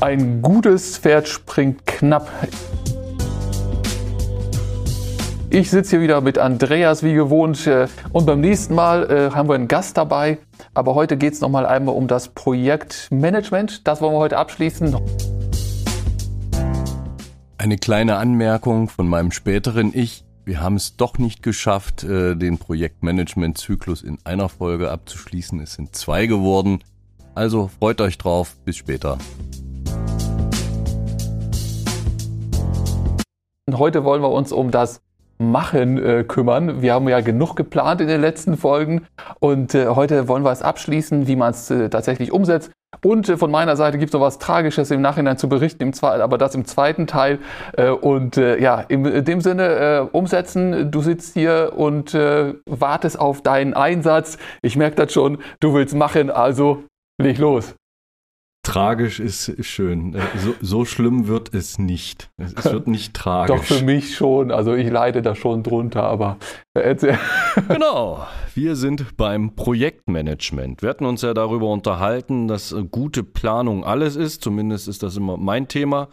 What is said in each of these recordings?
Ein gutes Pferd springt knapp. Ich sitze hier wieder mit Andreas wie gewohnt äh, und beim nächsten Mal äh, haben wir einen Gast dabei. Aber heute geht es nochmal einmal um das Projektmanagement. Das wollen wir heute abschließen. Eine kleine Anmerkung von meinem späteren Ich. Wir haben es doch nicht geschafft, äh, den Projektmanagement-Zyklus in einer Folge abzuschließen. Es sind zwei geworden. Also freut euch drauf. Bis später. Heute wollen wir uns um das Machen äh, kümmern. Wir haben ja genug geplant in den letzten Folgen und äh, heute wollen wir es abschließen, wie man es äh, tatsächlich umsetzt. Und äh, von meiner Seite gibt es noch was Tragisches im Nachhinein zu berichten, im aber das im zweiten Teil. Äh, und äh, ja, in, in dem Sinne umsetzen. Du sitzt hier und wartest auf deinen Einsatz. Ich merke das schon, du willst machen, also leg los. Tragisch ist schön. Äh, so, so, schlimm wird es nicht. Es wird nicht tragisch. Doch für mich schon. Also ich leide da schon drunter, aber erzähl. Genau. Wir sind beim Projektmanagement. Wir hatten uns ja darüber unterhalten, dass gute Planung alles ist. Zumindest ist das immer mein Thema.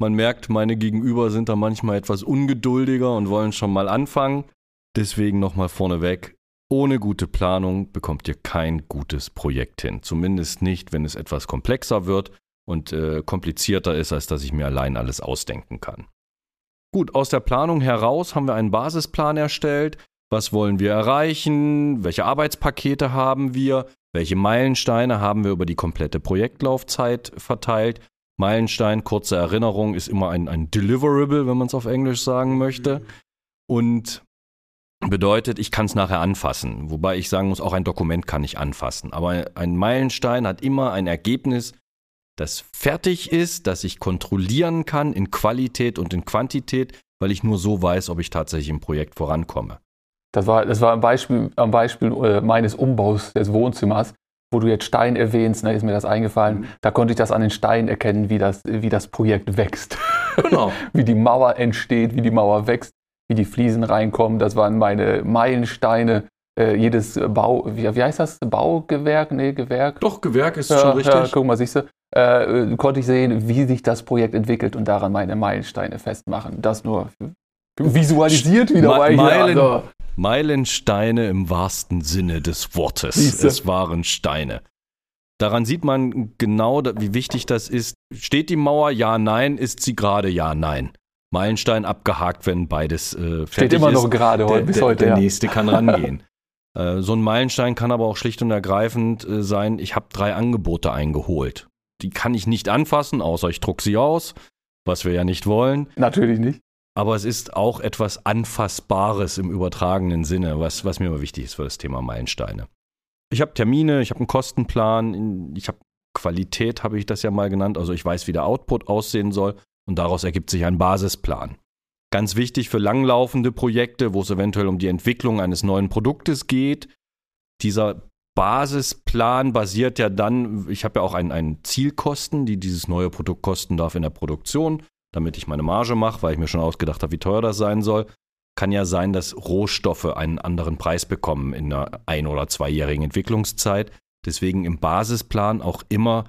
Man merkt, meine Gegenüber sind da manchmal etwas ungeduldiger und wollen schon mal anfangen. Deswegen nochmal vorneweg. Ohne gute Planung bekommt ihr kein gutes Projekt hin. Zumindest nicht, wenn es etwas komplexer wird und äh, komplizierter ist, als dass ich mir allein alles ausdenken kann. Gut, aus der Planung heraus haben wir einen Basisplan erstellt. Was wollen wir erreichen? Welche Arbeitspakete haben wir? Welche Meilensteine haben wir über die komplette Projektlaufzeit verteilt? Meilenstein, kurze Erinnerung, ist immer ein, ein Deliverable, wenn man es auf Englisch sagen möchte. Und bedeutet, ich kann es nachher anfassen. Wobei ich sagen muss, auch ein Dokument kann ich anfassen. Aber ein Meilenstein hat immer ein Ergebnis, das fertig ist, das ich kontrollieren kann in Qualität und in Quantität, weil ich nur so weiß, ob ich tatsächlich im Projekt vorankomme. Das war, das war ein Beispiel, ein Beispiel äh, meines Umbaus des Wohnzimmers, wo du jetzt Stein erwähnst, ne, ist mir das eingefallen. Mhm. Da konnte ich das an den Steinen erkennen, wie das, wie das Projekt wächst. Genau. wie die Mauer entsteht, wie die Mauer wächst wie die Fliesen reinkommen. Das waren meine Meilensteine. Äh, jedes Bau, wie, wie, heißt das? Baugewerk? Nee, Gewerk? Doch, Gewerk ist ja, schon richtig. Ja, guck mal, siehst du. Äh, konnte ich sehen, wie sich das Projekt entwickelt und daran meine Meilensteine festmachen. Das nur visualisiert wieder. Ma Meilen, also. Meilensteine im wahrsten Sinne des Wortes. Siehste? Es waren Steine. Daran sieht man genau, wie wichtig das ist. Steht die Mauer? Ja, nein. Ist sie gerade? Ja, nein. Meilenstein abgehakt, wenn beides äh, fertig Steht immer ist. noch gerade der, bis der, heute. Der ja. nächste kann rangehen. äh, so ein Meilenstein kann aber auch schlicht und ergreifend äh, sein, ich habe drei Angebote eingeholt. Die kann ich nicht anfassen, außer ich druck sie aus, was wir ja nicht wollen. Natürlich nicht. Aber es ist auch etwas Anfassbares im übertragenen Sinne, was, was mir immer wichtig ist für das Thema Meilensteine. Ich habe Termine, ich habe einen Kostenplan, ich habe Qualität, habe ich das ja mal genannt. Also ich weiß, wie der Output aussehen soll und daraus ergibt sich ein Basisplan. Ganz wichtig für langlaufende Projekte, wo es eventuell um die Entwicklung eines neuen Produktes geht. Dieser Basisplan basiert ja dann, ich habe ja auch einen, einen Zielkosten, die dieses neue Produkt kosten darf in der Produktion, damit ich meine Marge mache, weil ich mir schon ausgedacht habe, wie teuer das sein soll. Kann ja sein, dass Rohstoffe einen anderen Preis bekommen in einer ein- oder zweijährigen Entwicklungszeit. Deswegen im Basisplan auch immer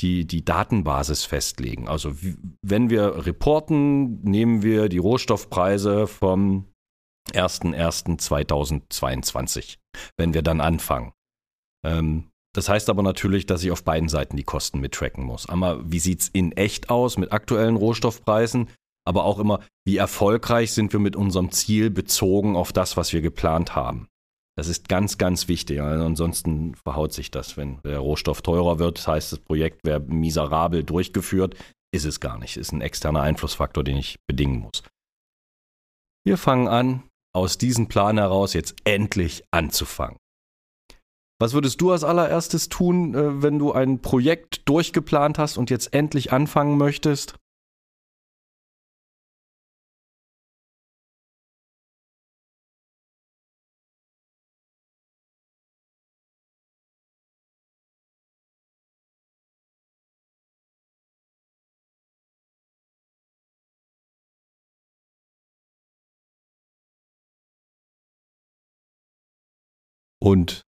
die, die Datenbasis festlegen. Also wenn wir reporten, nehmen wir die Rohstoffpreise vom 01.01.2022, wenn wir dann anfangen. Ähm, das heißt aber natürlich, dass ich auf beiden Seiten die Kosten mittracken muss. Einmal, wie sieht es in echt aus mit aktuellen Rohstoffpreisen, aber auch immer, wie erfolgreich sind wir mit unserem Ziel bezogen auf das, was wir geplant haben. Das ist ganz, ganz wichtig. Also ansonsten verhaut sich das. Wenn der Rohstoff teurer wird, das heißt, das Projekt wäre miserabel durchgeführt. Ist es gar nicht. Ist ein externer Einflussfaktor, den ich bedingen muss. Wir fangen an, aus diesem Plan heraus jetzt endlich anzufangen. Was würdest du als allererstes tun, äh, wenn du ein Projekt durchgeplant hast und jetzt endlich anfangen möchtest? Und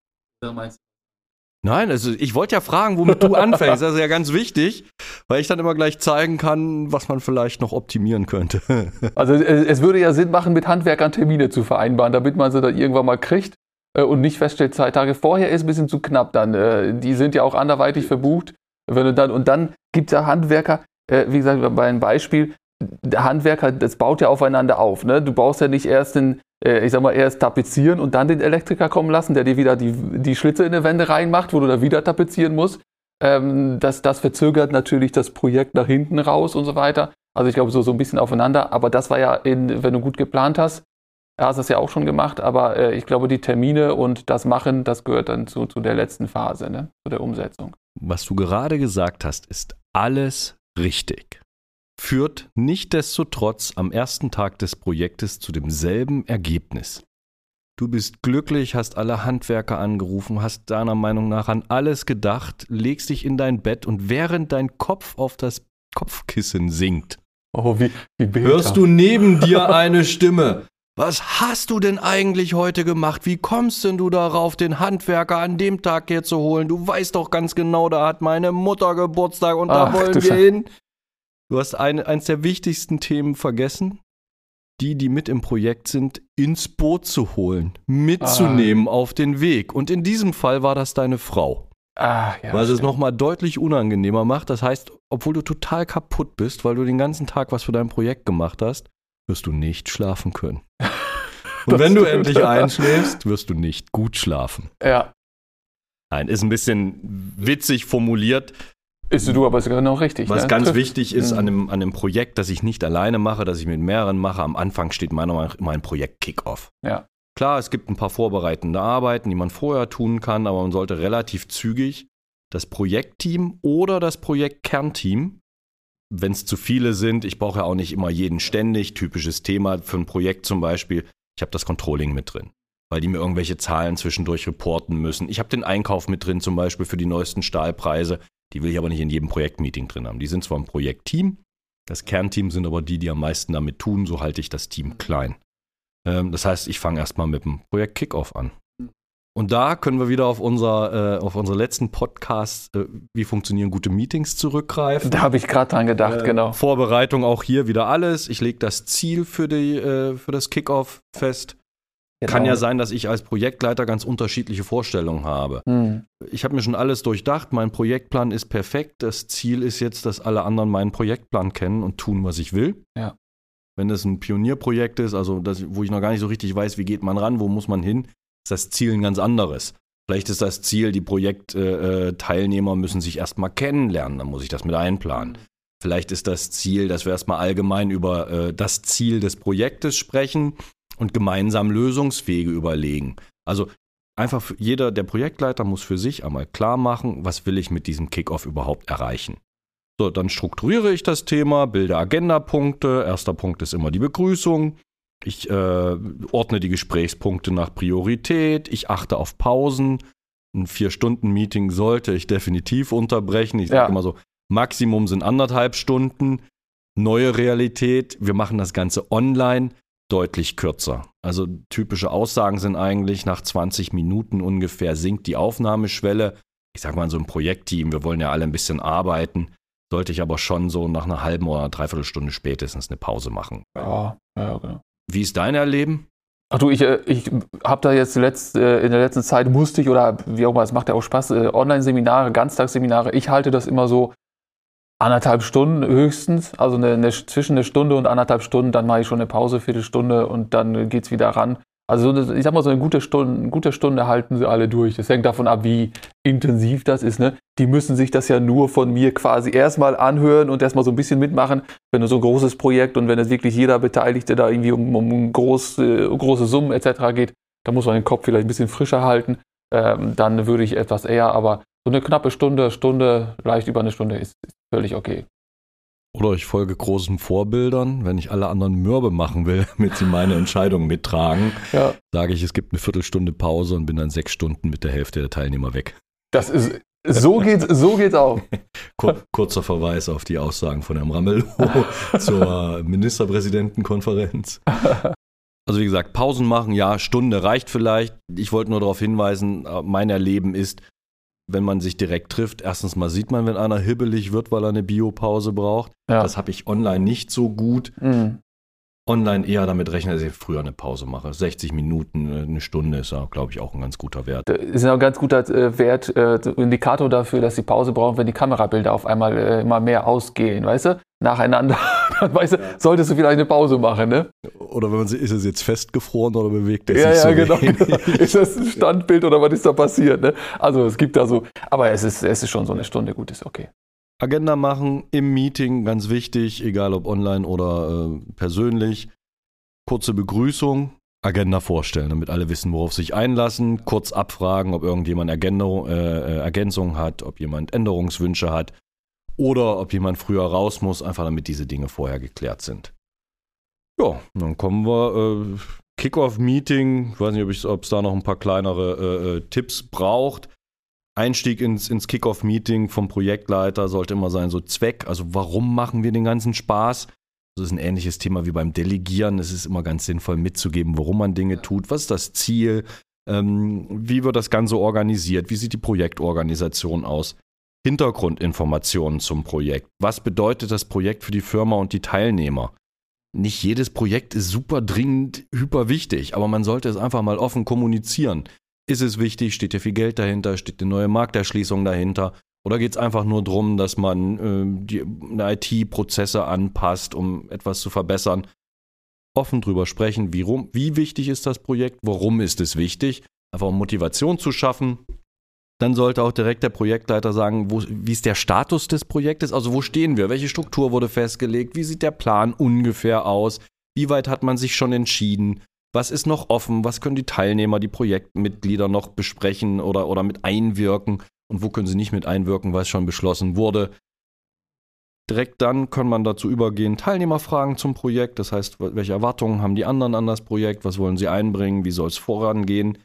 Nein, also ich wollte ja fragen, womit du anfängst. Das ist ja ganz wichtig, weil ich dann immer gleich zeigen kann, was man vielleicht noch optimieren könnte. Also es würde ja Sinn machen, mit Handwerkern Termine zu vereinbaren, damit man sie dann irgendwann mal kriegt äh, und nicht feststellt, zwei Tage vorher ist ein bisschen zu knapp dann. Äh, die sind ja auch anderweitig verbucht. Wenn du dann, und dann gibt es ja Handwerker, äh, wie gesagt, bei einem Beispiel, der Handwerker, das baut ja aufeinander auf. Ne? Du brauchst ja nicht erst den, ich sag mal, erst tapezieren und dann den Elektriker kommen lassen, der dir wieder die, die Schlitze in die Wände reinmacht, wo du da wieder tapezieren musst. Ähm, das, das verzögert natürlich das Projekt nach hinten raus und so weiter. Also ich glaube, so, so ein bisschen aufeinander. Aber das war ja, in, wenn du gut geplant hast, hast du es ja auch schon gemacht. Aber äh, ich glaube, die Termine und das Machen, das gehört dann zu, zu der letzten Phase, ne? zu der Umsetzung. Was du gerade gesagt hast, ist alles richtig. Führt nichtdestotrotz am ersten Tag des Projektes zu demselben Ergebnis. Du bist glücklich, hast alle Handwerker angerufen, hast deiner Meinung nach an alles gedacht, legst dich in dein Bett und während dein Kopf auf das Kopfkissen sinkt, oh, wie, wie hörst du neben dir eine Stimme. Was hast du denn eigentlich heute gemacht? Wie kommst denn du darauf, den Handwerker an dem Tag hier zu holen? Du weißt doch ganz genau, da hat meine Mutter Geburtstag und Ach, da wollen wir hin. Du hast ein, eins der wichtigsten Themen vergessen die, die mit im Projekt sind, ins Boot zu holen, mitzunehmen ah. auf den Weg. Und in diesem Fall war das deine Frau. Ah, ja, weil es es nochmal deutlich unangenehmer macht. Das heißt, obwohl du total kaputt bist, weil du den ganzen Tag was für dein Projekt gemacht hast, wirst du nicht schlafen können. Und wenn du endlich einschläfst, wirst du nicht gut schlafen. Ja. Nein, ist ein bisschen witzig formuliert. Ist du, aber ist genau richtig. Was ne? ganz Trifft. wichtig ist mhm. an, dem, an dem Projekt, dass ich nicht alleine mache, dass ich mit mehreren mache. Am Anfang steht meiner Meinung nach immer ein Projekt Kickoff. Ja. Klar, es gibt ein paar vorbereitende Arbeiten, die man vorher tun kann, aber man sollte relativ zügig das Projektteam oder das Projektkernteam, wenn es zu viele sind, ich brauche ja auch nicht immer jeden ständig, typisches Thema für ein Projekt zum Beispiel, ich habe das Controlling mit drin, weil die mir irgendwelche Zahlen zwischendurch reporten müssen. Ich habe den Einkauf mit drin, zum Beispiel für die neuesten Stahlpreise. Die will ich aber nicht in jedem Projektmeeting drin haben. Die sind zwar im Projektteam, das Kernteam sind aber die, die am meisten damit tun, so halte ich das Team klein. Ähm, das heißt, ich fange erstmal mit dem Projekt Kickoff an. Und da können wir wieder auf, unser, äh, auf unsere letzten Podcasts, äh, wie funktionieren gute Meetings, zurückgreifen. Da habe ich gerade dran gedacht, äh, genau. Vorbereitung auch hier wieder alles. Ich lege das Ziel für, die, äh, für das Kickoff fest. Genau. Kann ja sein, dass ich als Projektleiter ganz unterschiedliche Vorstellungen habe. Mhm. Ich habe mir schon alles durchdacht, mein Projektplan ist perfekt. Das Ziel ist jetzt, dass alle anderen meinen Projektplan kennen und tun, was ich will. Ja. Wenn das ein Pionierprojekt ist, also das, wo ich noch gar nicht so richtig weiß, wie geht man ran, wo muss man hin, ist das Ziel ein ganz anderes. Vielleicht ist das Ziel, die Projektteilnehmer äh müssen sich erstmal kennenlernen, dann muss ich das mit einplanen. Mhm. Vielleicht ist das Ziel, dass wir erstmal allgemein über äh, das Ziel des Projektes sprechen und gemeinsam Lösungswege überlegen. Also einfach jeder, der Projektleiter muss für sich einmal klar machen, was will ich mit diesem Kickoff überhaupt erreichen. So, dann strukturiere ich das Thema, bilde Agendapunkte. Erster Punkt ist immer die Begrüßung. Ich äh, ordne die Gesprächspunkte nach Priorität. Ich achte auf Pausen. Ein Vier-Stunden-Meeting sollte ich definitiv unterbrechen. Ich sage ja. immer so, Maximum sind anderthalb Stunden. Neue Realität, wir machen das Ganze online deutlich kürzer. Also typische Aussagen sind eigentlich, nach 20 Minuten ungefähr sinkt die Aufnahmeschwelle. Ich sage mal, so ein Projektteam, wir wollen ja alle ein bisschen arbeiten, sollte ich aber schon so nach einer halben oder einer Dreiviertelstunde spätestens eine Pause machen. Ja, ja, genau. Wie ist dein Erleben? Ach du, ich, äh, ich habe da jetzt letzt, äh, in der letzten Zeit musste ich oder wie auch immer, es macht ja auch Spaß, äh, Online-Seminare, Ganztagsseminare. Ich halte das immer so anderthalb Stunden höchstens, also eine, eine, zwischen eine Stunde und anderthalb Stunden, dann mache ich schon eine Pause, Viertelstunde und dann geht es wieder ran. Also ich sag mal, so eine gute Stunde, eine gute Stunde halten sie alle durch. Das hängt davon ab, wie intensiv das ist. Ne? Die müssen sich das ja nur von mir quasi erstmal anhören und erstmal so ein bisschen mitmachen. Wenn es so ein großes Projekt und wenn es wirklich jeder Beteiligte da irgendwie um, um groß, äh, große Summen etc. geht, da muss man den Kopf vielleicht ein bisschen frischer halten. Ähm, dann würde ich etwas eher, aber so eine knappe Stunde, Stunde, leicht über eine Stunde ist, ist völlig okay. Oder ich folge großen Vorbildern. Wenn ich alle anderen mürbe machen will, damit sie meine Entscheidung mittragen, ja. sage ich, es gibt eine Viertelstunde Pause und bin dann sechs Stunden mit der Hälfte der Teilnehmer weg. Das ist, so geht's, so geht's auch. Kur kurzer Verweis auf die Aussagen von Herrn Ramelow zur Ministerpräsidentenkonferenz. Also wie gesagt, Pausen machen, ja, Stunde reicht vielleicht. Ich wollte nur darauf hinweisen, mein Erleben ist, wenn man sich direkt trifft. Erstens mal sieht man, wenn einer hibbelig wird, weil er eine Biopause braucht. Ja. Das habe ich online nicht so gut. Mhm. Online eher damit rechnen, dass ich früher eine Pause mache. 60 Minuten, äh, eine Stunde ist ja, glaube ich, auch ein ganz guter Wert. Das ist ja ein ganz guter äh, Wert, äh, Indikator dafür, dass sie Pause brauchen, wenn die Kamerabilder auf einmal äh, immer mehr ausgehen, weißt du? Nacheinander. Dann weißt du, solltest du vielleicht eine Pause machen, ne? Oder wenn man sieht, ist es jetzt festgefroren oder bewegt es Ja, sich ja, so genau, wenig? genau. Ist das ein Standbild oder was ist da passiert, ne? Also es gibt da so, aber es ist, es ist schon so eine Stunde, gut, ist okay. Agenda machen im Meeting, ganz wichtig, egal ob online oder äh, persönlich. Kurze Begrüßung, Agenda vorstellen, damit alle wissen, worauf sich einlassen. Kurz abfragen, ob irgendjemand Ergänderung, äh, äh, Ergänzungen hat, ob jemand Änderungswünsche hat oder ob jemand früher raus muss, einfach damit diese Dinge vorher geklärt sind. Ja, dann kommen wir. Äh, Kickoff-Meeting, ich weiß nicht, ob es da noch ein paar kleinere äh, äh, Tipps braucht. Einstieg ins, ins Kickoff-Meeting vom Projektleiter sollte immer sein, so Zweck, also warum machen wir den ganzen Spaß? Das ist ein ähnliches Thema wie beim Delegieren. Es ist immer ganz sinnvoll mitzugeben, warum man Dinge tut, was ist das Ziel, ähm, wie wird das Ganze organisiert, wie sieht die Projektorganisation aus, Hintergrundinformationen zum Projekt, was bedeutet das Projekt für die Firma und die Teilnehmer. Nicht jedes Projekt ist super dringend, hyper wichtig, aber man sollte es einfach mal offen kommunizieren. Ist es wichtig? Steht hier viel Geld dahinter? Steht eine neue Markterschließung dahinter? Oder geht es einfach nur darum, dass man äh, die IT-Prozesse anpasst, um etwas zu verbessern? Offen drüber sprechen, wie, rum, wie wichtig ist das Projekt, warum ist es wichtig, einfach um Motivation zu schaffen. Dann sollte auch direkt der Projektleiter sagen, wo, wie ist der Status des Projektes, also wo stehen wir, welche Struktur wurde festgelegt, wie sieht der Plan ungefähr aus, wie weit hat man sich schon entschieden, was ist noch offen, was können die Teilnehmer, die Projektmitglieder noch besprechen oder, oder mit einwirken und wo können sie nicht mit einwirken, weil es schon beschlossen wurde. Direkt dann kann man dazu übergehen, Teilnehmerfragen zum Projekt, das heißt, welche Erwartungen haben die anderen an das Projekt, was wollen sie einbringen, wie soll es vorangehen.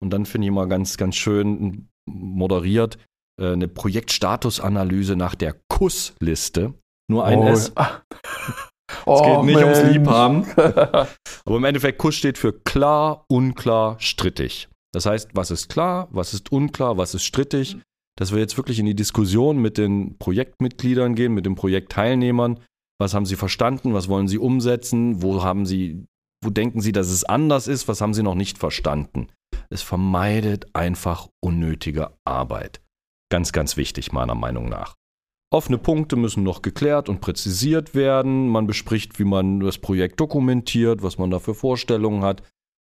Und dann finde ich immer ganz, ganz schön moderiert äh, eine Projektstatusanalyse nach der Kussliste. Nur ein oh. S. Es geht nicht ums Mensch. Liebhaben. Aber im Endeffekt, Kuss steht für klar, unklar, strittig. Das heißt, was ist klar, was ist unklar, was ist strittig, dass wir jetzt wirklich in die Diskussion mit den Projektmitgliedern gehen, mit den Projektteilnehmern. Was haben sie verstanden? Was wollen sie umsetzen? Wo haben sie, wo denken sie, dass es anders ist? Was haben sie noch nicht verstanden? Es vermeidet einfach unnötige Arbeit. Ganz, ganz wichtig, meiner Meinung nach. Offene Punkte müssen noch geklärt und präzisiert werden. Man bespricht, wie man das Projekt dokumentiert, was man da für Vorstellungen hat.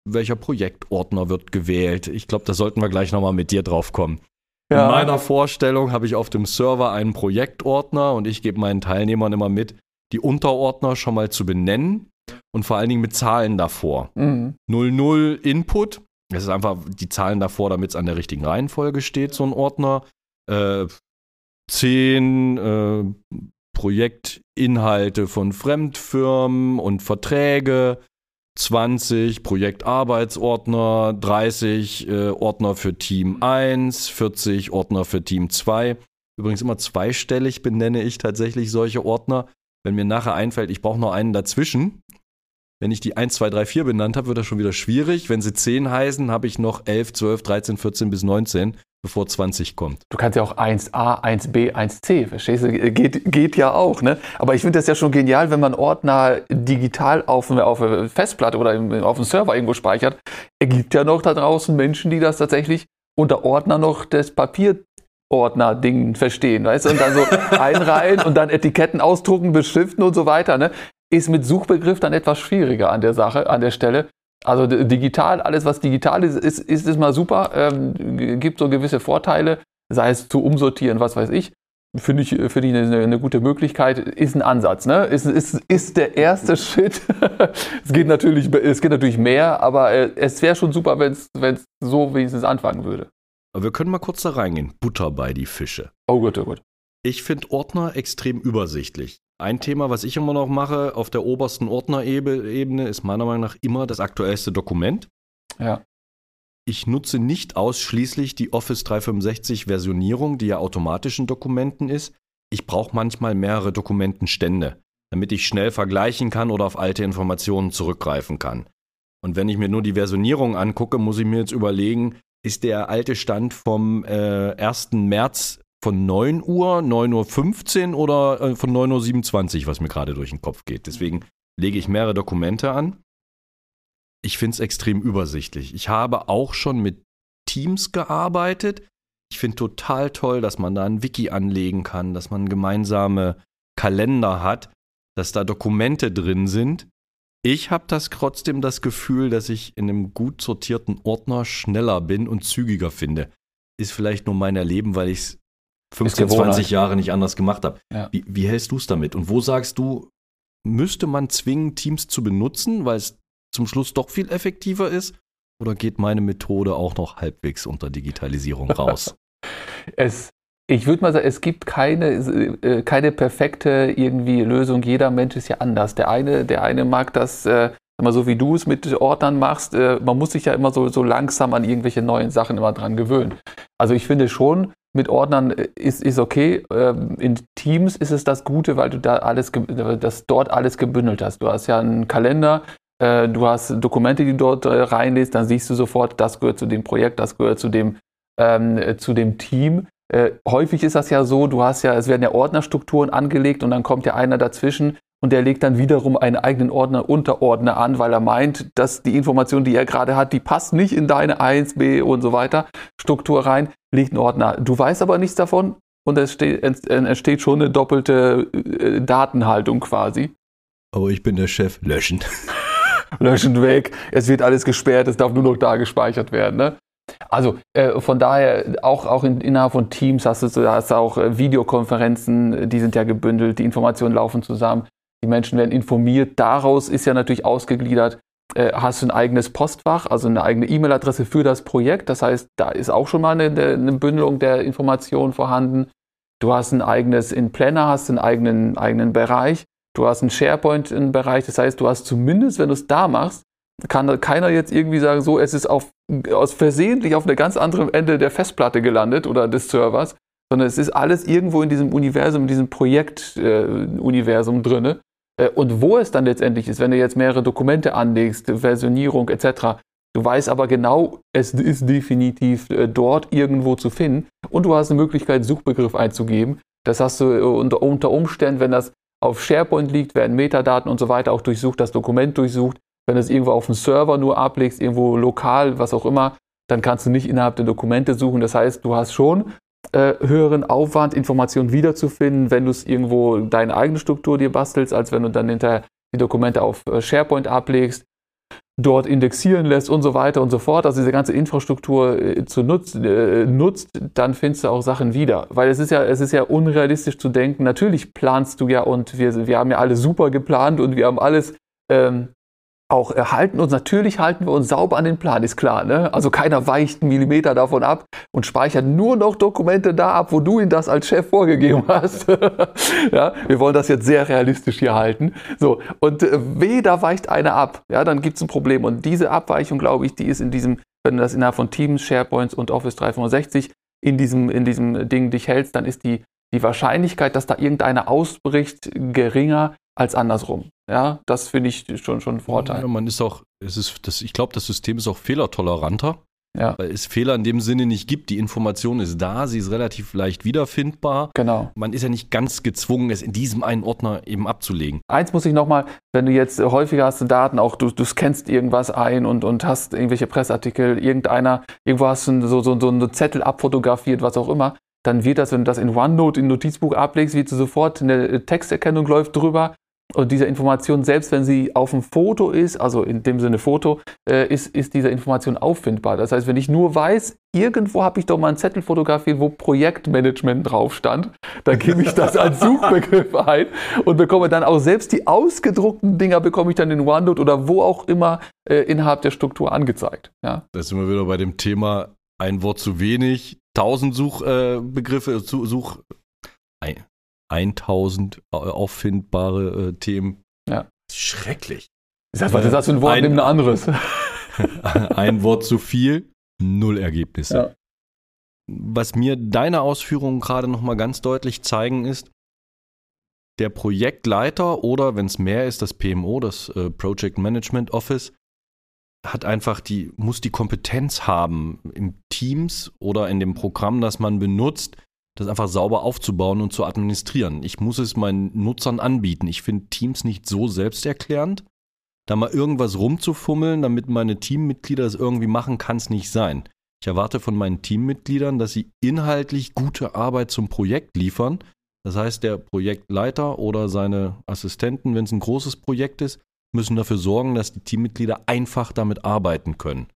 Welcher Projektordner wird gewählt? Ich glaube, da sollten wir gleich nochmal mit dir drauf kommen. Ja. In meiner Vorstellung habe ich auf dem Server einen Projektordner und ich gebe meinen Teilnehmern immer mit, die Unterordner schon mal zu benennen und vor allen Dingen mit Zahlen davor. Mhm. 00 Input, das ist einfach die Zahlen davor, damit es an der richtigen Reihenfolge steht, so ein Ordner. Äh, 10 äh, Projektinhalte von Fremdfirmen und Verträge, 20 Projektarbeitsordner, 30 äh, Ordner für Team 1, 40 Ordner für Team 2. Übrigens immer zweistellig benenne ich tatsächlich solche Ordner. Wenn mir nachher einfällt, ich brauche noch einen dazwischen, wenn ich die 1, 2, 3, 4 benannt habe, wird das schon wieder schwierig. Wenn sie 10 heißen, habe ich noch 11, 12, 13, 14 bis 19, bevor 20 kommt. Du kannst ja auch 1a, 1b, 1c, verstehst du? Geht, geht ja auch, ne? Aber ich finde das ja schon genial, wenn man Ordner digital auf, eine- auf eine Festplatte oder auf dem Server irgendwo speichert. Es gibt ja noch da draußen Menschen, die das tatsächlich unter Ordner noch das Papierordner-Ding verstehen, weißt du? Und dann so einreihen und dann Etiketten ausdrucken, beschriften und so weiter, ne? Ist mit Suchbegriff dann etwas schwieriger an der Sache, an der Stelle. Also digital, alles was digital ist, ist, ist, ist mal super, ähm, gibt so gewisse Vorteile, sei es zu umsortieren, was weiß ich. Finde ich, finde ich eine, eine gute Möglichkeit, ist ein Ansatz, ne? Ist, ist, ist der erste Schritt. es, geht natürlich, es geht natürlich mehr, aber äh, es wäre schon super, wenn es so wenigstens anfangen würde. Aber wir können mal kurz da reingehen. Butter bei die Fische. Oh gut, oh gut. Ich finde Ordner extrem übersichtlich. Ein Thema, was ich immer noch mache auf der obersten Ordnerebene, ist meiner Meinung nach immer das aktuellste Dokument. Ja. Ich nutze nicht ausschließlich die Office 365 Versionierung, die ja automatisch in Dokumenten ist. Ich brauche manchmal mehrere Dokumentenstände, damit ich schnell vergleichen kann oder auf alte Informationen zurückgreifen kann. Und wenn ich mir nur die Versionierung angucke, muss ich mir jetzt überlegen, ist der alte Stand vom äh, 1. März von 9 Uhr, 9.15 Uhr oder äh, von 9.27 Uhr, was mir gerade durch den Kopf geht. Deswegen lege ich mehrere Dokumente an. Ich finde es extrem übersichtlich. Ich habe auch schon mit Teams gearbeitet. Ich finde total toll, dass man da ein Wiki anlegen kann, dass man gemeinsame Kalender hat, dass da Dokumente drin sind. Ich habe das trotzdem das Gefühl, dass ich in einem gut sortierten Ordner schneller bin und zügiger finde. Ist vielleicht nur mein Erleben, weil ich es 15, 20 Jahre nicht anders gemacht habe. Ja. Wie, wie hältst du es damit? Und wo sagst du, müsste man zwingen, Teams zu benutzen, weil es zum Schluss doch viel effektiver ist? Oder geht meine Methode auch noch halbwegs unter Digitalisierung raus? es, ich würde mal sagen, es gibt keine, äh, keine perfekte irgendwie Lösung. Jeder Mensch ist ja anders. Der eine, der eine mag das, äh, mal so wie du es mit Ordnern machst. Äh, man muss sich ja immer so, so langsam an irgendwelche neuen Sachen immer dran gewöhnen. Also ich finde schon, mit Ordnern äh, ist, ist okay. Ähm, in Teams ist es das Gute, weil du da alles, das dort alles gebündelt hast. Du hast ja einen Kalender, äh, du hast Dokumente, die du dort äh, reinlässt, dann siehst du sofort, das gehört zu dem Projekt, das gehört zu dem, ähm, zu dem Team. Häufig ist das ja so, du hast ja, es werden ja Ordnerstrukturen angelegt und dann kommt ja einer dazwischen und der legt dann wiederum einen eigenen Ordner Unterordner an, weil er meint, dass die Information, die er gerade hat, die passt nicht in deine 1b und so weiter Struktur rein, liegt ein Ordner. Du weißt aber nichts davon und es entsteht schon eine doppelte äh, Datenhaltung quasi. Aber ich bin der Chef, löschen. löschen weg, es wird alles gesperrt, es darf nur noch da gespeichert werden. Ne? Also äh, von daher, auch, auch in, innerhalb von Teams hast du, hast du auch äh, Videokonferenzen, die sind ja gebündelt, die Informationen laufen zusammen, die Menschen werden informiert. Daraus ist ja natürlich ausgegliedert, hast du ein eigenes Postfach, also eine eigene E-Mail-Adresse für das Projekt. Das heißt, da ist auch schon mal eine, eine Bündelung der Informationen vorhanden. Du hast ein eigenes, in Planner hast einen eigenen, eigenen Bereich. Du hast einen SharePoint-Bereich. Das heißt, du hast zumindest, wenn du es da machst, kann keiner jetzt irgendwie sagen, so, es ist auf, aus versehentlich auf einem ganz anderen Ende der Festplatte gelandet oder des Servers, sondern es ist alles irgendwo in diesem Universum, in diesem Projekt-Universum äh, drin. Äh, und wo es dann letztendlich ist, wenn du jetzt mehrere Dokumente anlegst, Versionierung etc., du weißt aber genau, es ist definitiv äh, dort irgendwo zu finden und du hast eine Möglichkeit, Suchbegriff einzugeben. Das hast du äh, unter, unter Umständen, wenn das auf SharePoint liegt, werden Metadaten und so weiter auch durchsucht, das Dokument durchsucht wenn du es irgendwo auf dem Server nur ablegst, irgendwo lokal, was auch immer, dann kannst du nicht innerhalb der Dokumente suchen. Das heißt, du hast schon äh, höheren Aufwand, Informationen wiederzufinden, wenn du es irgendwo deine eigene Struktur dir bastelst, als wenn du dann hinterher die Dokumente auf äh, SharePoint ablegst, dort indexieren lässt und so weiter und so fort, also diese ganze Infrastruktur äh, zu nutz, äh, nutzt, dann findest du auch Sachen wieder. Weil es ist ja, es ist ja unrealistisch zu denken, natürlich planst du ja und wir, wir haben ja alle super geplant und wir haben alles ähm, auch erhalten uns. Natürlich halten wir uns sauber an den Plan, ist klar. Ne? Also keiner weicht einen Millimeter davon ab und speichert nur noch Dokumente da ab, wo du ihn das als Chef vorgegeben hast. ja, wir wollen das jetzt sehr realistisch hier halten. So, und äh, da weicht einer ab. Ja, dann gibt es ein Problem. Und diese Abweichung, glaube ich, die ist in diesem, wenn du das innerhalb von Teams, SharePoints und Office 365 in diesem, in diesem Ding dich hältst, dann ist die, die Wahrscheinlichkeit, dass da irgendeiner ausbricht, geringer, als andersrum. Ja, das finde ich schon, schon ein Vorteil. Ja, man ist auch, es ist, das, ich glaube, das System ist auch fehlertoleranter. Ja. Weil es Fehler in dem Sinne nicht gibt. Die Information ist da, sie ist relativ leicht wiederfindbar. Genau. Man ist ja nicht ganz gezwungen, es in diesem einen Ordner eben abzulegen. Eins muss ich nochmal, wenn du jetzt häufiger hast Daten, auch du, du scannst irgendwas ein und, und hast irgendwelche Pressartikel, irgendeiner, irgendwo hast du so, so, so einen Zettel abfotografiert, was auch immer, dann wird das, wenn du das in OneNote in Notizbuch ablegst, wird sofort eine Texterkennung läuft drüber und diese Information, selbst wenn sie auf dem Foto ist, also in dem Sinne Foto, äh, ist, ist diese Information auffindbar. Das heißt, wenn ich nur weiß, irgendwo habe ich doch mal einen Zettel fotografiert, wo Projektmanagement drauf stand, dann gebe ich das als Suchbegriff ein und bekomme dann auch selbst die ausgedruckten Dinger bekomme ich dann in OneNote oder wo auch immer äh, innerhalb der Struktur angezeigt. Ja. Da sind wir wieder bei dem Thema ein Wort zu wenig, tausend Suchbegriffe, äh, Such, ein, 1000 auffindbare äh, Themen. Ja. Schrecklich. Das was ist das für ein Wort? Ein, Nimm ein anderes. ein Wort zu viel, null Ergebnisse. Ja. Was mir deine Ausführungen gerade nochmal ganz deutlich zeigen, ist, der Projektleiter oder, wenn es mehr ist, das PMO, das äh, Project Management Office, hat einfach die, muss die Kompetenz haben, im Teams oder in dem Programm, das man benutzt, das einfach sauber aufzubauen und zu administrieren. Ich muss es meinen Nutzern anbieten. Ich finde Teams nicht so selbsterklärend. Da mal irgendwas rumzufummeln, damit meine Teammitglieder es irgendwie machen, kann es nicht sein. Ich erwarte von meinen Teammitgliedern, dass sie inhaltlich gute Arbeit zum Projekt liefern. Das heißt, der Projektleiter oder seine Assistenten, wenn es ein großes Projekt ist, müssen dafür sorgen, dass die Teammitglieder einfach damit arbeiten können.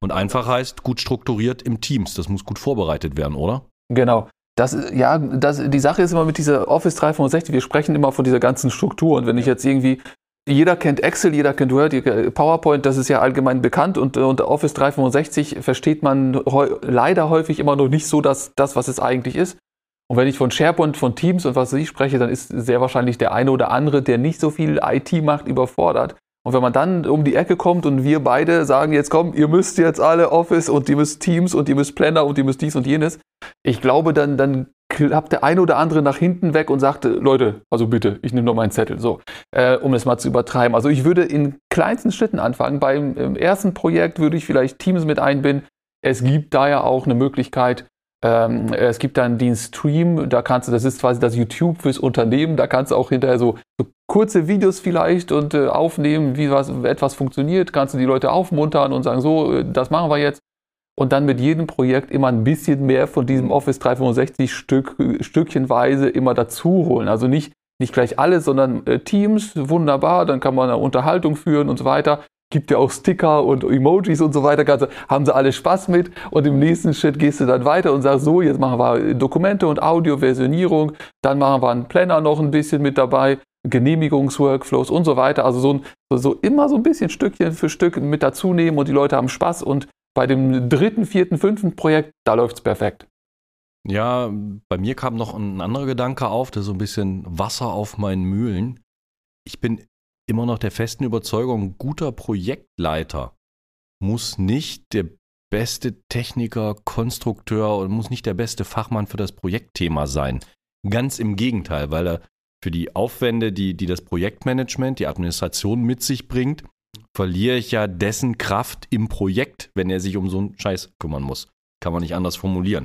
Und einfach heißt gut strukturiert im Teams. Das muss gut vorbereitet werden, oder? Genau. Das, ja, das, die Sache ist immer mit dieser Office 365, wir sprechen immer von dieser ganzen Struktur. Und wenn ich jetzt irgendwie, jeder kennt Excel, jeder kennt Word, PowerPoint, das ist ja allgemein bekannt. Und unter Office 365 versteht man leider häufig immer noch nicht so das, das, was es eigentlich ist. Und wenn ich von SharePoint, von Teams und was ich spreche, dann ist sehr wahrscheinlich der eine oder andere, der nicht so viel IT macht, überfordert. Und wenn man dann um die Ecke kommt und wir beide sagen, jetzt komm, ihr müsst jetzt alle Office und ihr müsst Teams und ihr müsst Planner und ihr müsst dies und jenes, ich glaube, dann, dann klappt der eine oder andere nach hinten weg und sagt, Leute, also bitte, ich nehme nur meinen Zettel, so, äh, um es mal zu übertreiben. Also ich würde in kleinsten Schritten anfangen. Beim ersten Projekt würde ich vielleicht Teams mit einbinden. Es gibt da ja auch eine Möglichkeit, ähm, es gibt dann den Stream, da kannst du, das ist quasi das YouTube fürs Unternehmen, da kannst du auch hinterher so, so kurze Videos vielleicht und äh, aufnehmen, wie was, etwas funktioniert, kannst du die Leute aufmuntern und sagen, so, äh, das machen wir jetzt. Und dann mit jedem Projekt immer ein bisschen mehr von diesem Office 365 Stück, Stückchenweise immer dazu holen. Also nicht, nicht gleich alles, sondern äh, Teams, wunderbar, dann kann man eine Unterhaltung führen und so weiter gibt ja auch Sticker und Emojis und so weiter, haben sie alle Spaß mit. Und im nächsten Schritt gehst du dann weiter und sagst so, jetzt machen wir Dokumente und Audio-Versionierung, dann machen wir einen Planner noch ein bisschen mit dabei, Genehmigungsworkflows und so weiter, also so, so immer so ein bisschen Stückchen für Stück mit dazu nehmen und die Leute haben Spaß. Und bei dem dritten, vierten, fünften Projekt, da läuft es perfekt. Ja, bei mir kam noch ein anderer Gedanke auf, der so ein bisschen Wasser auf meinen Mühlen. Ich bin immer noch der festen Überzeugung, ein guter Projektleiter muss nicht der beste Techniker, Konstrukteur und muss nicht der beste Fachmann für das Projektthema sein. Ganz im Gegenteil, weil er für die Aufwände, die, die das Projektmanagement, die Administration mit sich bringt, verliere ich ja dessen Kraft im Projekt, wenn er sich um so einen Scheiß kümmern muss. Kann man nicht anders formulieren.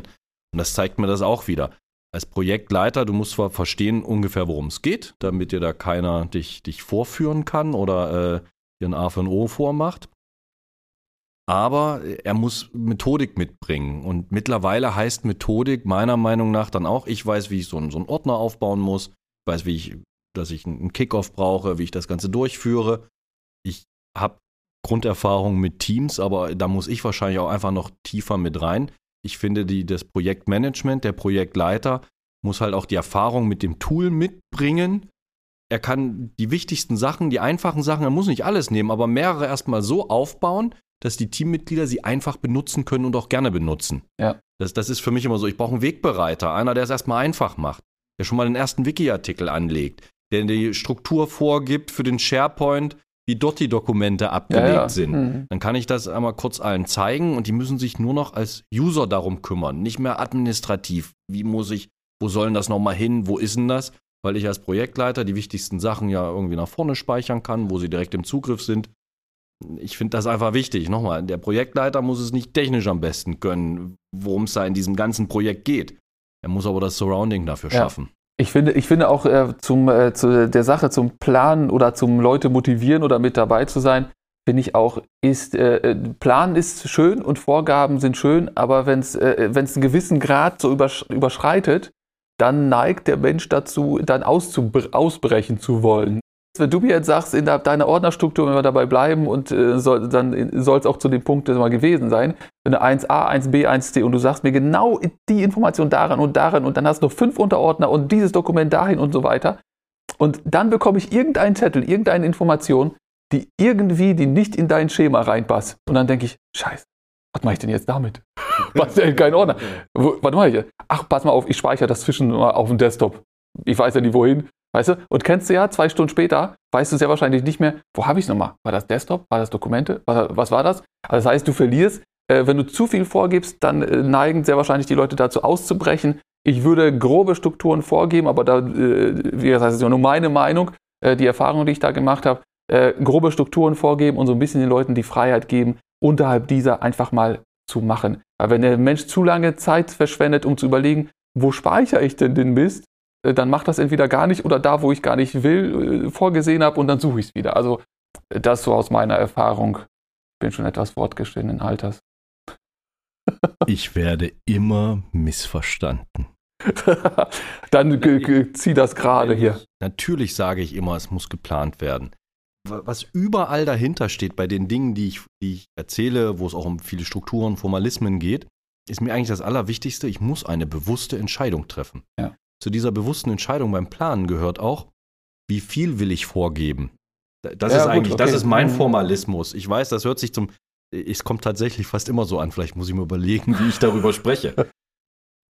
Und das zeigt mir das auch wieder als Projektleiter, du musst zwar verstehen ungefähr, worum es geht, damit dir da keiner dich, dich vorführen kann oder äh, dir ein A für ein O vormacht. Aber er muss Methodik mitbringen. Und mittlerweile heißt Methodik meiner Meinung nach dann auch, ich weiß, wie ich so einen, so einen Ordner aufbauen muss, ich weiß, wie ich, dass ich einen Kickoff brauche, wie ich das Ganze durchführe. Ich habe Grunderfahrung mit Teams, aber da muss ich wahrscheinlich auch einfach noch tiefer mit rein ich finde, die, das Projektmanagement, der Projektleiter muss halt auch die Erfahrung mit dem Tool mitbringen. Er kann die wichtigsten Sachen, die einfachen Sachen, er muss nicht alles nehmen, aber mehrere erstmal so aufbauen, dass die Teammitglieder sie einfach benutzen können und auch gerne benutzen. Ja. Das, das ist für mich immer so. Ich brauche einen Wegbereiter, einer, der es erstmal einfach macht, der schon mal den ersten Wiki-Artikel anlegt, der die Struktur vorgibt für den SharePoint, wie dort die Dokumente abgelegt ja, ja. sind. Mhm. Dann kann ich das einmal kurz allen zeigen und die müssen sich nur noch als User darum kümmern, nicht mehr administrativ. Wie muss ich, wo sollen das nochmal hin, wo ist denn das? Weil ich als Projektleiter die wichtigsten Sachen ja irgendwie nach vorne speichern kann, wo sie direkt im Zugriff sind. Ich finde das einfach wichtig. Nochmal, der Projektleiter muss es nicht technisch am besten können, worum es da in diesem ganzen Projekt geht. Er muss aber das Surrounding dafür ja. schaffen. Ich finde, ich finde auch äh, zum, äh, zu der Sache zum Planen oder zum Leute motivieren oder mit dabei zu sein, finde ich auch, ist, äh, äh Planen ist schön und Vorgaben sind schön, aber wenn es äh, einen gewissen Grad so übersch überschreitet, dann neigt der Mensch dazu, dann ausbrechen zu wollen. Wenn du mir jetzt sagst, in deiner Ordnerstruktur, wenn wir dabei bleiben und äh, soll, dann soll es auch zu dem Punkt mal gewesen sein, wenn du 1a, 1b, 1c und du sagst mir genau die Information daran und daran und dann hast du noch fünf Unterordner und dieses Dokument dahin und so weiter. Und dann bekomme ich irgendeinen Zettel, irgendeine Information, die irgendwie, die nicht in dein Schema reinpasst. Und dann denke ich, scheiße, was mache ich denn jetzt damit? Was denn kein Ordner? Wo, was mache ich? Ach, pass mal auf, ich speichere das zwischen auf dem Desktop. Ich weiß ja nicht wohin. Weißt du? Und kennst du ja, zwei Stunden später, weißt du sehr wahrscheinlich nicht mehr, wo habe ich es nochmal? War das Desktop? War das Dokumente? Was, was war das? Also das heißt, du verlierst, äh, wenn du zu viel vorgibst, dann äh, neigen sehr wahrscheinlich die Leute dazu auszubrechen. Ich würde grobe Strukturen vorgeben, aber da, äh, wie gesagt, das ist ja nur meine Meinung, äh, die Erfahrung, die ich da gemacht habe. äh, grobe Strukturen vorgeben und so ein bisschen den Leuten die Freiheit geben, unterhalb dieser einfach mal zu machen. Aber wenn der Mensch zu lange Zeit verschwendet, um zu überlegen, wo speichere ich denn den Mist, dann macht das entweder gar nicht oder da, wo ich gar nicht will, äh, vorgesehen habe und dann suche ich es wieder. Also das so aus meiner Erfahrung. Bin schon etwas fortgeschrittenen Alters. ich werde immer missverstanden. dann zieh das gerade hier. Natürlich sage ich immer, es muss geplant werden. Was überall dahinter steht bei den Dingen, die ich, die ich erzähle, wo es auch um viele Strukturen, Formalismen geht, ist mir eigentlich das Allerwichtigste, ich muss eine bewusste Entscheidung treffen. Ja. Zu dieser bewussten Entscheidung beim Planen gehört auch, wie viel will ich vorgeben? Das ja, ist eigentlich, okay. das ist mein mhm. Formalismus. Ich weiß, das hört sich zum, es kommt tatsächlich fast immer so an. Vielleicht muss ich mir überlegen, wie ich darüber spreche.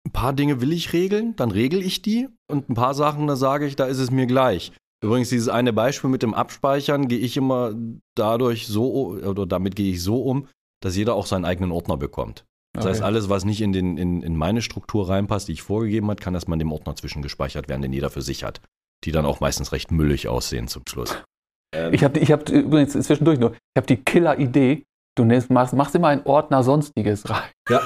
Ein paar Dinge will ich regeln, dann regel ich die. Und ein paar Sachen, da sage ich, da ist es mir gleich. Übrigens, dieses eine Beispiel mit dem Abspeichern gehe ich immer dadurch so, oder damit gehe ich so um, dass jeder auch seinen eigenen Ordner bekommt. Das okay. heißt, alles, was nicht in, den, in, in meine Struktur reinpasst, die ich vorgegeben habe, kann erstmal in dem Ordner zwischengespeichert werden, den jeder für sich hat. Die dann auch meistens recht müllig aussehen zum Schluss. Ähm. Ich habe ich hab übrigens zwischendurch nur, ich habe die Killer-Idee, du nimmst, machst, machst immer einen Ordner Sonstiges rein. Ja,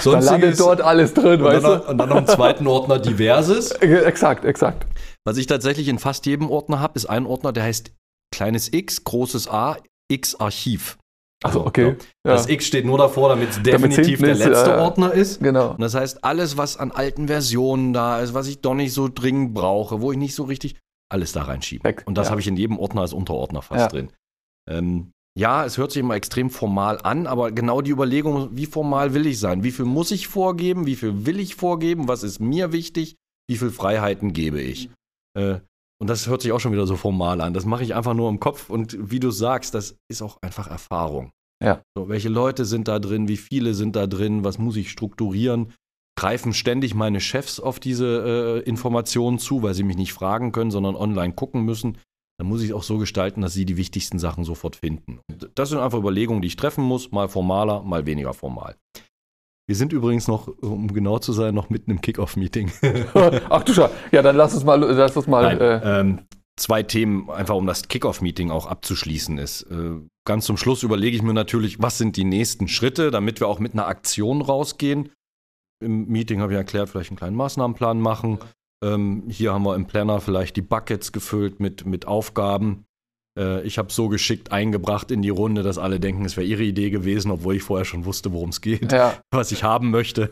Sonstiges. da landet dort alles drin, und weißt dann, du? Und dann noch einen zweiten Ordner Diverses. Exakt, exakt. Was ich tatsächlich in fast jedem Ordner habe, ist ein Ordner, der heißt kleines x, großes A, x Archiv. Also, okay. Ja. Das X steht nur davor, damit es definitiv der letzte ist, Ordner ist. Genau. Und das heißt, alles, was an alten Versionen da ist, was ich doch nicht so dringend brauche, wo ich nicht so richtig, alles da reinschieben. Weg. Und das ja. habe ich in jedem Ordner als Unterordner fast ja. drin. Ähm, ja, es hört sich immer extrem formal an, aber genau die Überlegung, wie formal will ich sein? Wie viel muss ich vorgeben? Wie viel will ich vorgeben? Was ist mir wichtig? Wie viel Freiheiten gebe ich? Äh, und das hört sich auch schon wieder so formal an. Das mache ich einfach nur im Kopf und wie du sagst, das ist auch einfach Erfahrung. Ja. So, welche Leute sind da drin? Wie viele sind da drin? Was muss ich strukturieren? Greifen ständig meine Chefs auf diese äh, Informationen zu, weil sie mich nicht fragen können, sondern online gucken müssen? Dann muss ich es auch so gestalten, dass sie die wichtigsten Sachen sofort finden. Und das sind einfach Überlegungen, die ich treffen muss, mal formaler, mal weniger formal. Wir sind übrigens noch, um genau zu sein, noch mitten im Kickoff-Meeting. Ach du Scheiße. Ja, dann lass uns mal. Lass uns mal Nein, äh ähm, zwei Themen, einfach um das Kickoff-Meeting auch abzuschließen ist. Äh, ganz zum Schluss überlege ich mir natürlich, was sind die nächsten Schritte, damit wir auch mit einer Aktion rausgehen. Im Meeting habe ich erklärt, vielleicht einen kleinen Maßnahmenplan machen. Ähm, hier haben wir im Planner vielleicht die Buckets gefüllt mit, mit Aufgaben. Äh, ich habe so geschickt eingebracht in die Runde, dass alle denken, es wäre ihre Idee gewesen, obwohl ich vorher schon wusste, worum es geht, ja. was ich haben möchte.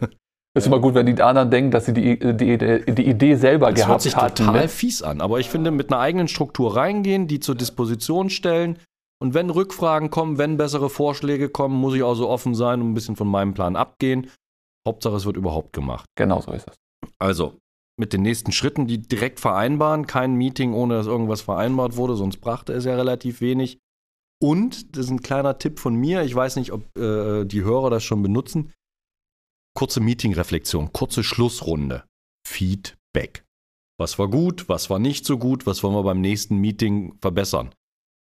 Es ist immer gut, wenn die anderen denken, dass sie die, die, die Idee selber das gehabt haben. Das hört sich hatten, total ne? fies an, aber ich finde, mit einer eigenen Struktur reingehen, die zur Disposition stellen und wenn Rückfragen kommen, wenn bessere Vorschläge kommen, muss ich auch so offen sein und ein bisschen von meinem Plan abgehen. Hauptsache, es wird überhaupt gemacht. Genau so ist es. Also, mit den nächsten Schritten, die direkt vereinbaren. Kein Meeting, ohne dass irgendwas vereinbart wurde, sonst brachte es ja relativ wenig. Und, das ist ein kleiner Tipp von mir, ich weiß nicht, ob äh, die Hörer das schon benutzen. Kurze Meeting-Reflexion, kurze Schlussrunde. Feedback. Was war gut, was war nicht so gut, was wollen wir beim nächsten Meeting verbessern?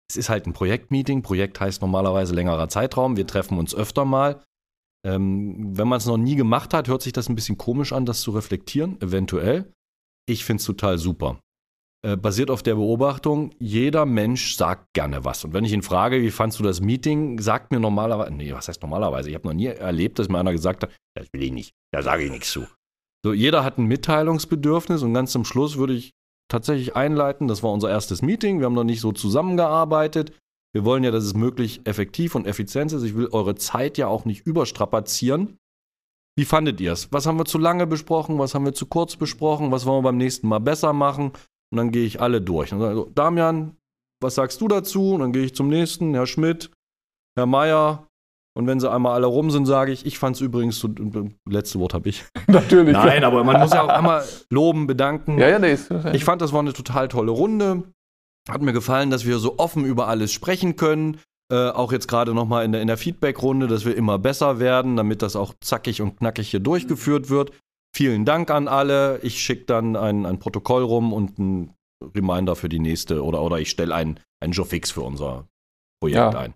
Es ist halt ein Projektmeeting. Projekt heißt normalerweise längerer Zeitraum. Wir treffen uns öfter mal. Ähm, wenn man es noch nie gemacht hat, hört sich das ein bisschen komisch an, das zu reflektieren, eventuell. Ich finde es total super. Äh, basiert auf der Beobachtung, jeder Mensch sagt gerne was. Und wenn ich ihn frage, wie fandst du das Meeting, sagt mir normalerweise, nee, was heißt normalerweise? Ich habe noch nie erlebt, dass mir einer gesagt hat, das will ich nicht, da sage ich nichts zu. So, jeder hat ein Mitteilungsbedürfnis und ganz zum Schluss würde ich tatsächlich einleiten, das war unser erstes Meeting, wir haben noch nicht so zusammengearbeitet. Wir wollen ja, dass es möglichst effektiv und effizient ist. Ich will eure Zeit ja auch nicht überstrapazieren. Wie fandet ihr es? Was haben wir zu lange besprochen? Was haben wir zu kurz besprochen? Was wollen wir beim nächsten Mal besser machen? Und dann gehe ich alle durch. Und sage, Damian, was sagst du dazu? Und dann gehe ich zum nächsten, Herr Schmidt, Herr Meier. Und wenn sie einmal alle rum sind, sage ich, ich fand es übrigens, so, letzte Wort habe ich. Natürlich. Nein, aber man muss ja auch einmal loben, bedanken. Ja, ja, nee. Ich fand, das war eine total tolle Runde. Hat mir gefallen, dass wir so offen über alles sprechen können. Äh, auch jetzt gerade nochmal in der, in der Feedback-Runde, dass wir immer besser werden, damit das auch zackig und knackig hier durchgeführt wird. Vielen Dank an alle. Ich schicke dann ein, ein Protokoll rum und ein Reminder für die nächste oder, oder ich stelle einen, einen Joe-Fix für unser Projekt ja. ein.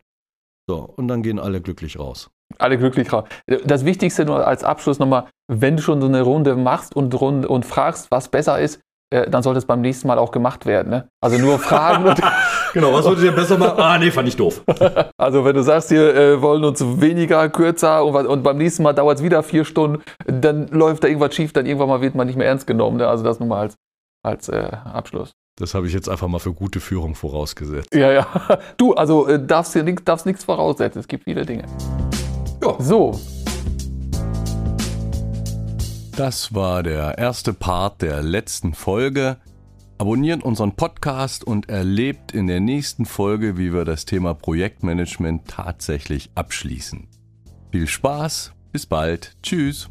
So, und dann gehen alle glücklich raus. Alle glücklich raus. Das Wichtigste nur als Abschluss nochmal, wenn du schon so eine Runde machst und, und fragst, was besser ist, äh, dann sollte es beim nächsten Mal auch gemacht werden. Ne? Also nur fragen und Genau, was würdet ihr besser machen? Ah, nee, fand ich doof. Also wenn du sagst, wir äh, wollen uns weniger, kürzer und, und beim nächsten Mal dauert es wieder vier Stunden, dann läuft da irgendwas schief, dann irgendwann mal wird man nicht mehr ernst genommen. Ne? Also das nur mal als, als äh, Abschluss. Das habe ich jetzt einfach mal für gute Führung vorausgesetzt. Ja, ja. Du, also äh, darfst dir nichts voraussetzen. Es gibt viele Dinge. Ja. So, Das war der erste Part der letzten Folge. Abonniert unseren Podcast und erlebt in der nächsten Folge, wie wir das Thema Projektmanagement tatsächlich abschließen. Viel Spaß, bis bald, tschüss.